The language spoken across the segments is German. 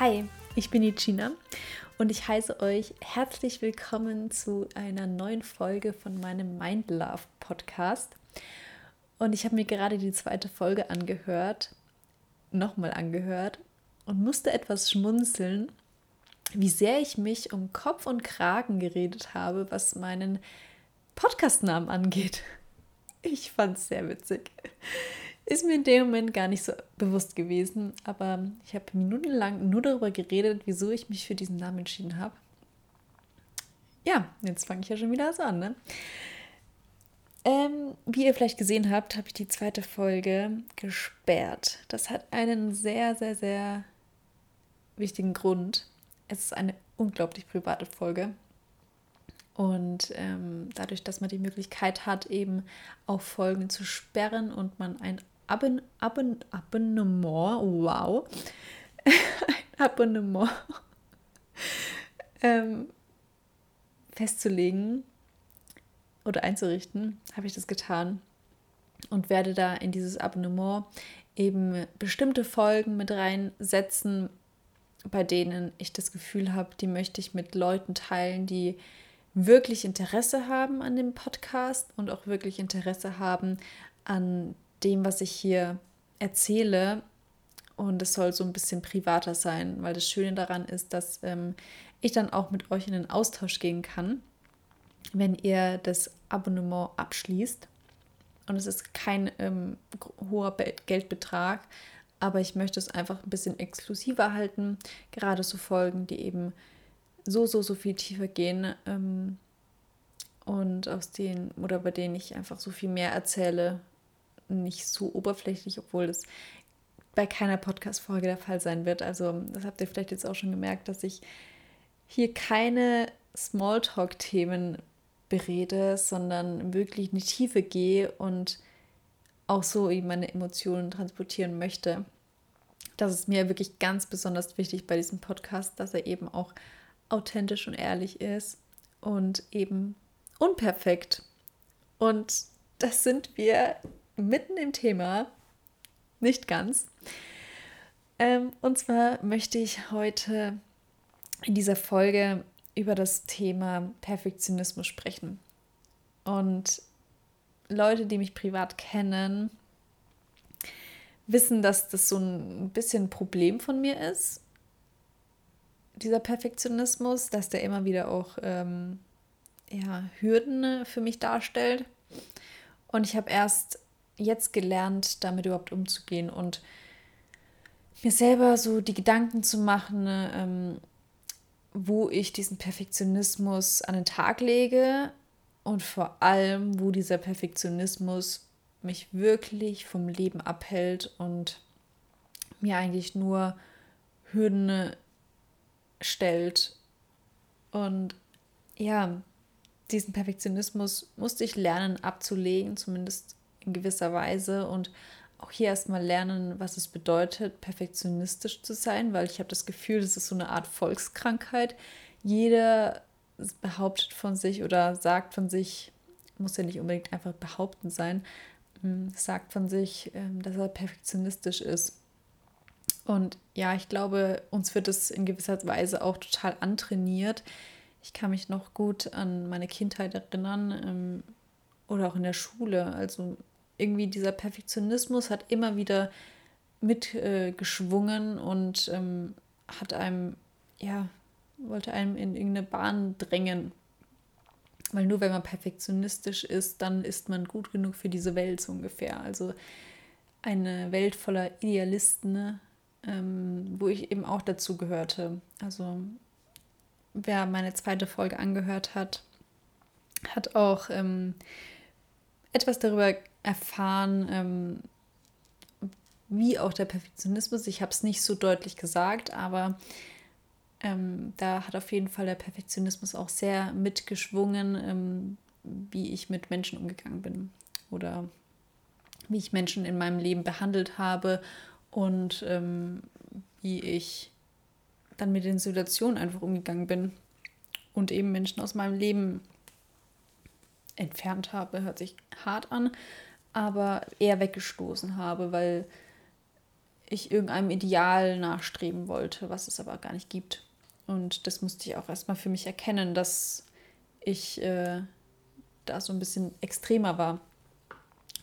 Hi, ich bin die Gina und ich heiße euch herzlich willkommen zu einer neuen Folge von meinem Mind Love Podcast. Und ich habe mir gerade die zweite Folge angehört, nochmal angehört und musste etwas schmunzeln, wie sehr ich mich um Kopf und Kragen geredet habe, was meinen Podcastnamen angeht. Ich fand es sehr witzig. Ist mir in dem Moment gar nicht so bewusst gewesen, aber ich habe minutenlang nur darüber geredet, wieso ich mich für diesen Namen entschieden habe. Ja, jetzt fange ich ja schon wieder so an, ne? Ähm, wie ihr vielleicht gesehen habt, habe ich die zweite Folge gesperrt. Das hat einen sehr, sehr, sehr wichtigen Grund. Es ist eine unglaublich private Folge. Und ähm, dadurch, dass man die Möglichkeit hat, eben auch Folgen zu sperren und man ein Abon Abon Abonnement, wow, ein Abonnement. Ähm, festzulegen oder einzurichten, habe ich das getan und werde da in dieses Abonnement eben bestimmte Folgen mit reinsetzen, bei denen ich das Gefühl habe, die möchte ich mit Leuten teilen, die wirklich Interesse haben an dem Podcast und auch wirklich Interesse haben an dem, was ich hier erzähle. Und es soll so ein bisschen privater sein, weil das Schöne daran ist, dass ähm, ich dann auch mit euch in den Austausch gehen kann, wenn ihr das Abonnement abschließt. Und es ist kein ähm, hoher Geldbetrag, aber ich möchte es einfach ein bisschen exklusiver halten. Gerade so Folgen, die eben so, so, so viel tiefer gehen ähm, und aus denen oder bei denen ich einfach so viel mehr erzähle, nicht so oberflächlich, obwohl das bei keiner Podcast-Folge der Fall sein wird. Also, das habt ihr vielleicht jetzt auch schon gemerkt, dass ich hier keine Smalltalk-Themen berede, sondern wirklich in die Tiefe gehe und auch so meine Emotionen transportieren möchte. Das ist mir wirklich ganz besonders wichtig bei diesem Podcast, dass er eben auch authentisch und ehrlich ist und eben unperfekt. Und das sind wir mitten im Thema. Nicht ganz. Ähm, und zwar möchte ich heute in dieser Folge über das Thema Perfektionismus sprechen. Und Leute, die mich privat kennen, wissen, dass das so ein bisschen ein Problem von mir ist. Dieser Perfektionismus, dass der immer wieder auch ähm, ja, Hürden für mich darstellt. Und ich habe erst jetzt gelernt, damit überhaupt umzugehen und mir selber so die Gedanken zu machen, ähm, wo ich diesen Perfektionismus an den Tag lege und vor allem, wo dieser Perfektionismus mich wirklich vom Leben abhält und mir eigentlich nur Hürden stellt. Und ja, diesen Perfektionismus musste ich lernen abzulegen, zumindest in gewisser Weise und auch hier erstmal lernen, was es bedeutet, perfektionistisch zu sein, weil ich habe das Gefühl, das ist so eine Art Volkskrankheit. Jeder behauptet von sich oder sagt von sich, muss ja nicht unbedingt einfach behaupten sein, hm, sagt von sich, ähm, dass er perfektionistisch ist. Und ja, ich glaube, uns wird es in gewisser Weise auch total antrainiert. Ich kann mich noch gut an meine Kindheit erinnern ähm, oder auch in der Schule. Also irgendwie dieser Perfektionismus hat immer wieder mitgeschwungen äh, und ähm, hat einem, ja, wollte einem in irgendeine Bahn drängen. Weil nur wenn man perfektionistisch ist, dann ist man gut genug für diese Welt so ungefähr. Also eine Welt voller Idealisten, ähm, wo ich eben auch dazu gehörte. Also wer meine zweite Folge angehört hat, hat auch ähm, etwas darüber erfahren, ähm, wie auch der Perfektionismus, ich habe es nicht so deutlich gesagt, aber ähm, da hat auf jeden Fall der Perfektionismus auch sehr mitgeschwungen, ähm, wie ich mit Menschen umgegangen bin oder wie ich Menschen in meinem Leben behandelt habe und ähm, wie ich dann mit den Situationen einfach umgegangen bin und eben Menschen aus meinem Leben entfernt habe, hört sich hart an, aber eher weggestoßen habe, weil ich irgendeinem Ideal nachstreben wollte, was es aber gar nicht gibt. Und das musste ich auch erstmal für mich erkennen, dass ich äh, da so ein bisschen extremer war.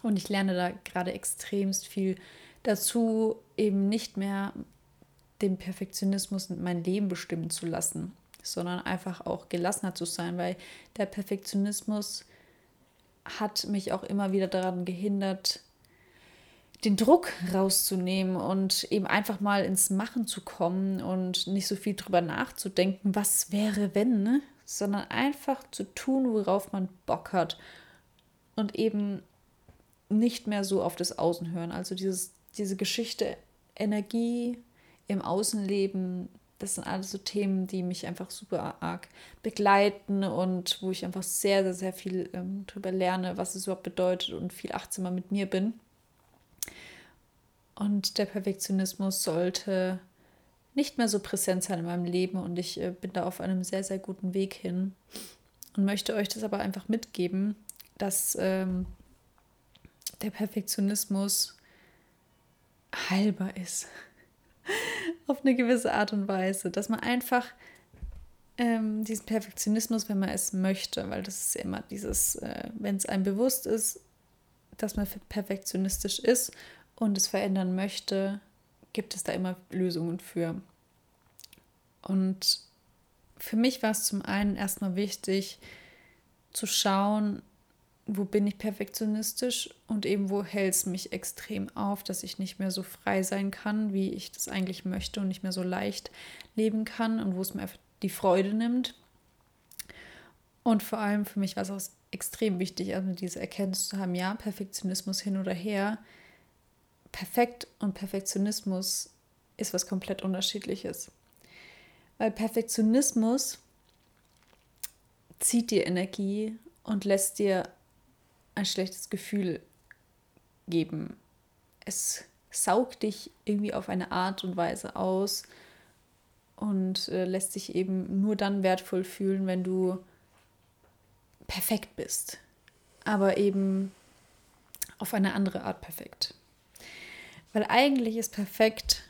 Und ich lerne da gerade extremst viel dazu, eben nicht mehr den Perfektionismus mein Leben bestimmen zu lassen, sondern einfach auch gelassener zu sein, weil der Perfektionismus hat mich auch immer wieder daran gehindert, den Druck rauszunehmen und eben einfach mal ins Machen zu kommen und nicht so viel drüber nachzudenken, was wäre, wenn, ne? sondern einfach zu tun, worauf man Bock hat und eben nicht mehr so auf das Außen hören. Also dieses, diese Geschichte Energie im Außenleben, das sind alles so Themen, die mich einfach super arg begleiten und wo ich einfach sehr, sehr, sehr viel ähm, drüber lerne, was es überhaupt bedeutet und viel achtsamer mit mir bin. Und der Perfektionismus sollte nicht mehr so präsent sein in meinem Leben und ich äh, bin da auf einem sehr, sehr guten Weg hin und möchte euch das aber einfach mitgeben, dass ähm, der Perfektionismus heilbar ist. auf eine gewisse Art und Weise, dass man einfach ähm, diesen Perfektionismus, wenn man es möchte, weil das ist ja immer dieses, äh, wenn es einem bewusst ist, dass man perfektionistisch ist und es verändern möchte, gibt es da immer Lösungen für. Und für mich war es zum einen erstmal wichtig zu schauen, wo bin ich perfektionistisch und eben wo hält es mich extrem auf, dass ich nicht mehr so frei sein kann, wie ich das eigentlich möchte und nicht mehr so leicht leben kann und wo es mir die Freude nimmt. Und vor allem für mich war es auch extrem wichtig, also diese Erkenntnis zu haben, ja, Perfektionismus hin oder her, perfekt und Perfektionismus ist was komplett unterschiedliches. Weil Perfektionismus zieht dir Energie und lässt dir ein schlechtes Gefühl geben. Es saugt dich irgendwie auf eine Art und Weise aus und äh, lässt sich eben nur dann wertvoll fühlen, wenn du perfekt bist. Aber eben auf eine andere Art perfekt. Weil eigentlich ist perfekt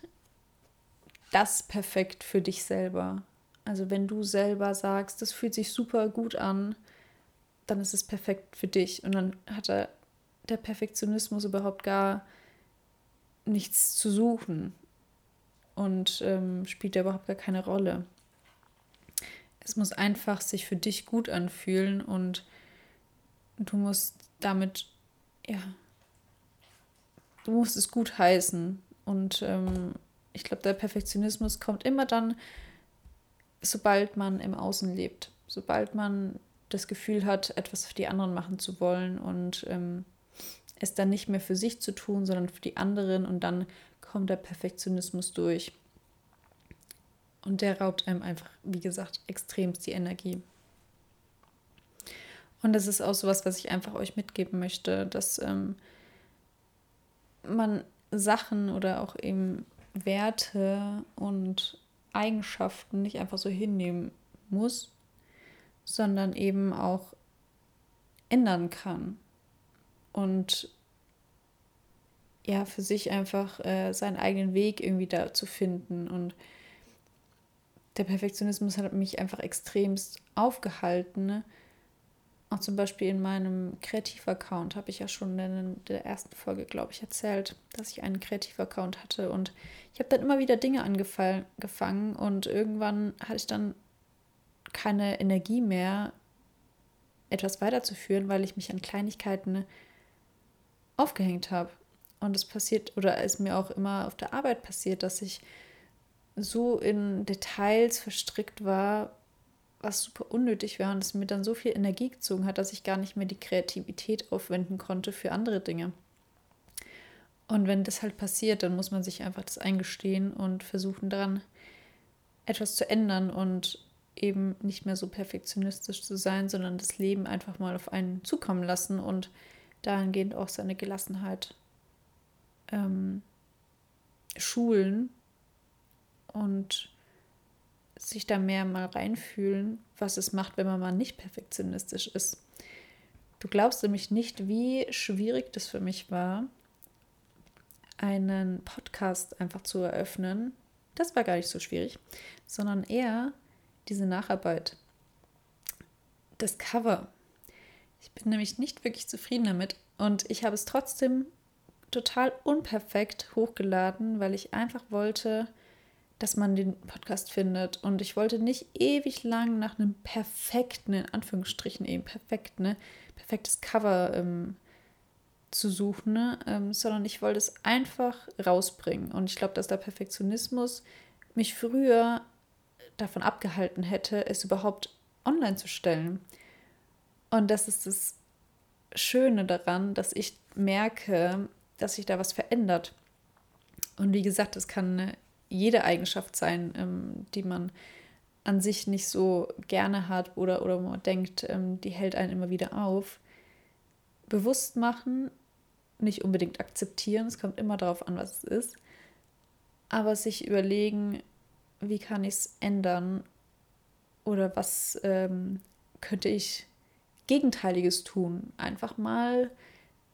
das perfekt für dich selber. Also wenn du selber sagst, das fühlt sich super gut an, dann ist es perfekt für dich. Und dann hat er der Perfektionismus überhaupt gar nichts zu suchen und ähm, spielt da überhaupt gar keine Rolle. Es muss einfach sich für dich gut anfühlen und du musst damit, ja, du musst es gut heißen. Und ähm, ich glaube, der Perfektionismus kommt immer dann, sobald man im Außen lebt. Sobald man das Gefühl hat, etwas für die anderen machen zu wollen und ähm, es dann nicht mehr für sich zu tun, sondern für die anderen und dann kommt der Perfektionismus durch. Und der raubt einem einfach, wie gesagt, extremst die Energie. Und das ist auch so was, was ich einfach euch mitgeben möchte, dass ähm, man Sachen oder auch eben Werte und Eigenschaften nicht einfach so hinnehmen muss, sondern eben auch ändern kann und ja, für sich einfach äh, seinen eigenen Weg irgendwie da zu finden. Und der Perfektionismus hat mich einfach extremst aufgehalten. Ne? Auch zum Beispiel in meinem Kreativ-Account habe ich ja schon in der ersten Folge, glaube ich, erzählt, dass ich einen Kreativ-Account hatte. Und ich habe dann immer wieder Dinge angefangen und irgendwann hatte ich dann keine Energie mehr, etwas weiterzuführen, weil ich mich an Kleinigkeiten aufgehängt habe. Und es passiert, oder es mir auch immer auf der Arbeit passiert, dass ich so in Details verstrickt war, was super unnötig war und es mir dann so viel Energie gezogen hat, dass ich gar nicht mehr die Kreativität aufwenden konnte für andere Dinge. Und wenn das halt passiert, dann muss man sich einfach das eingestehen und versuchen daran etwas zu ändern und eben nicht mehr so perfektionistisch zu sein, sondern das Leben einfach mal auf einen zukommen lassen und dahingehend auch seine Gelassenheit ähm, schulen und sich da mehr mal reinfühlen, was es macht, wenn man mal nicht perfektionistisch ist. Du glaubst nämlich nicht, wie schwierig das für mich war, einen Podcast einfach zu eröffnen. Das war gar nicht so schwierig, sondern eher diese Nacharbeit. Das Cover. Ich bin nämlich nicht wirklich zufrieden damit und ich habe es trotzdem total unperfekt hochgeladen, weil ich einfach wollte, dass man den Podcast findet. Und ich wollte nicht ewig lang nach einem perfekten, in Anführungsstrichen eben perfekt, ne, perfektes Cover ähm, zu suchen, ne, ähm, sondern ich wollte es einfach rausbringen. Und ich glaube, dass der Perfektionismus mich früher davon abgehalten hätte, es überhaupt online zu stellen. Und das ist das Schöne daran, dass ich merke, dass sich da was verändert. Und wie gesagt, es kann jede Eigenschaft sein, ähm, die man an sich nicht so gerne hat oder, oder man denkt, ähm, die hält einen immer wieder auf. Bewusst machen, nicht unbedingt akzeptieren, es kommt immer darauf an, was es ist, aber sich überlegen, wie kann ich es ändern oder was ähm, könnte ich Gegenteiliges tun. Einfach mal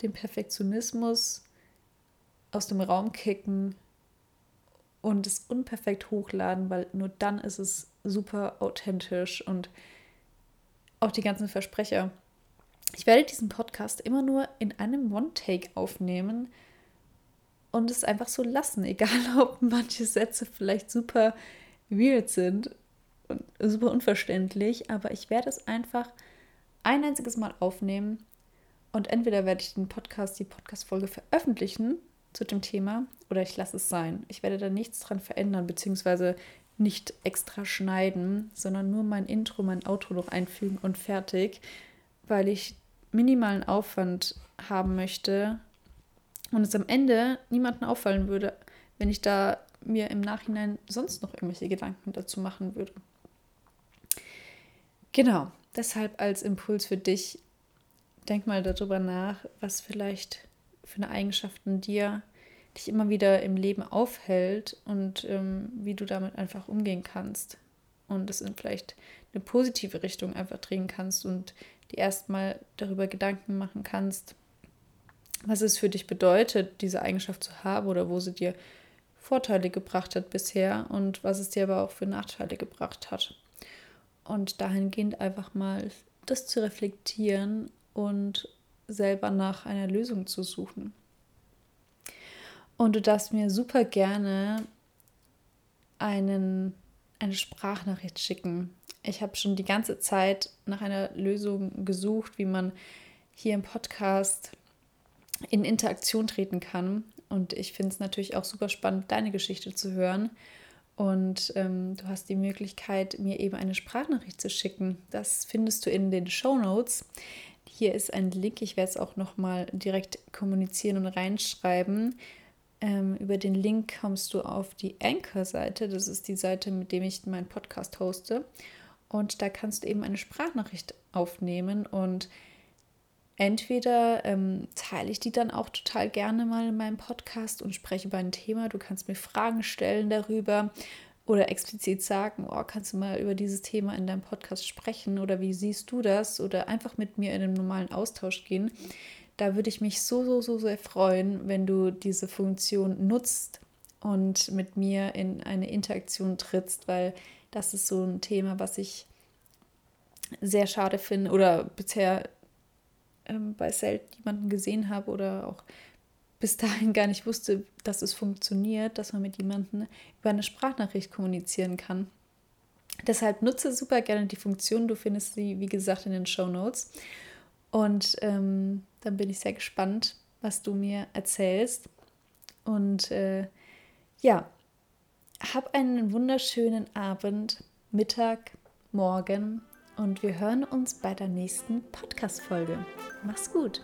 den Perfektionismus aus dem Raum kicken und es unperfekt hochladen, weil nur dann ist es super authentisch und auch die ganzen Versprecher. Ich werde diesen Podcast immer nur in einem One-Take aufnehmen und es einfach so lassen, egal ob manche Sätze vielleicht super weird sind und super unverständlich, aber ich werde es einfach ein einziges Mal aufnehmen und entweder werde ich den Podcast, die Podcast-Folge veröffentlichen zu dem Thema oder ich lasse es sein. Ich werde da nichts dran verändern, beziehungsweise nicht extra schneiden, sondern nur mein Intro, mein Outro noch einfügen und fertig, weil ich minimalen Aufwand haben möchte und es am Ende niemandem auffallen würde, wenn ich da mir im Nachhinein sonst noch irgendwelche Gedanken dazu machen würde. Genau, deshalb als Impuls für dich, denk mal darüber nach, was vielleicht für eine Eigenschaft in dir dich immer wieder im Leben aufhält und ähm, wie du damit einfach umgehen kannst und es in vielleicht eine positive Richtung einfach drehen kannst und dir erstmal darüber Gedanken machen kannst, was es für dich bedeutet, diese Eigenschaft zu haben oder wo sie dir Vorteile gebracht hat bisher und was es dir aber auch für Nachteile gebracht hat. Und dahingehend einfach mal das zu reflektieren und selber nach einer Lösung zu suchen. Und du darfst mir super gerne einen, eine Sprachnachricht schicken. Ich habe schon die ganze Zeit nach einer Lösung gesucht, wie man hier im Podcast in Interaktion treten kann. Und ich finde es natürlich auch super spannend, deine Geschichte zu hören. Und ähm, du hast die Möglichkeit, mir eben eine Sprachnachricht zu schicken. Das findest du in den Show Notes. Hier ist ein Link, ich werde es auch nochmal direkt kommunizieren und reinschreiben. Ähm, über den Link kommst du auf die Anchor-Seite. Das ist die Seite, mit der ich meinen Podcast hoste. Und da kannst du eben eine Sprachnachricht aufnehmen und entweder ähm, teile ich die dann auch total gerne mal in meinem Podcast und spreche über ein Thema. Du kannst mir Fragen stellen darüber oder explizit sagen, oh, kannst du mal über dieses Thema in deinem Podcast sprechen oder wie siehst du das oder einfach mit mir in einen normalen Austausch gehen da würde ich mich so, so, so sehr freuen, wenn du diese Funktion nutzt und mit mir in eine Interaktion trittst, weil das ist so ein Thema, was ich sehr schade finde oder bisher ähm, bei selten jemanden gesehen habe oder auch bis dahin gar nicht wusste, dass es funktioniert, dass man mit jemandem über eine Sprachnachricht kommunizieren kann. Deshalb nutze super gerne die Funktion. Du findest sie, wie gesagt, in den Show Notes. Und ähm, dann bin ich sehr gespannt, was du mir erzählst. Und äh, ja, hab einen wunderschönen Abend, Mittag, Morgen und wir hören uns bei der nächsten Podcast-Folge. Mach's gut!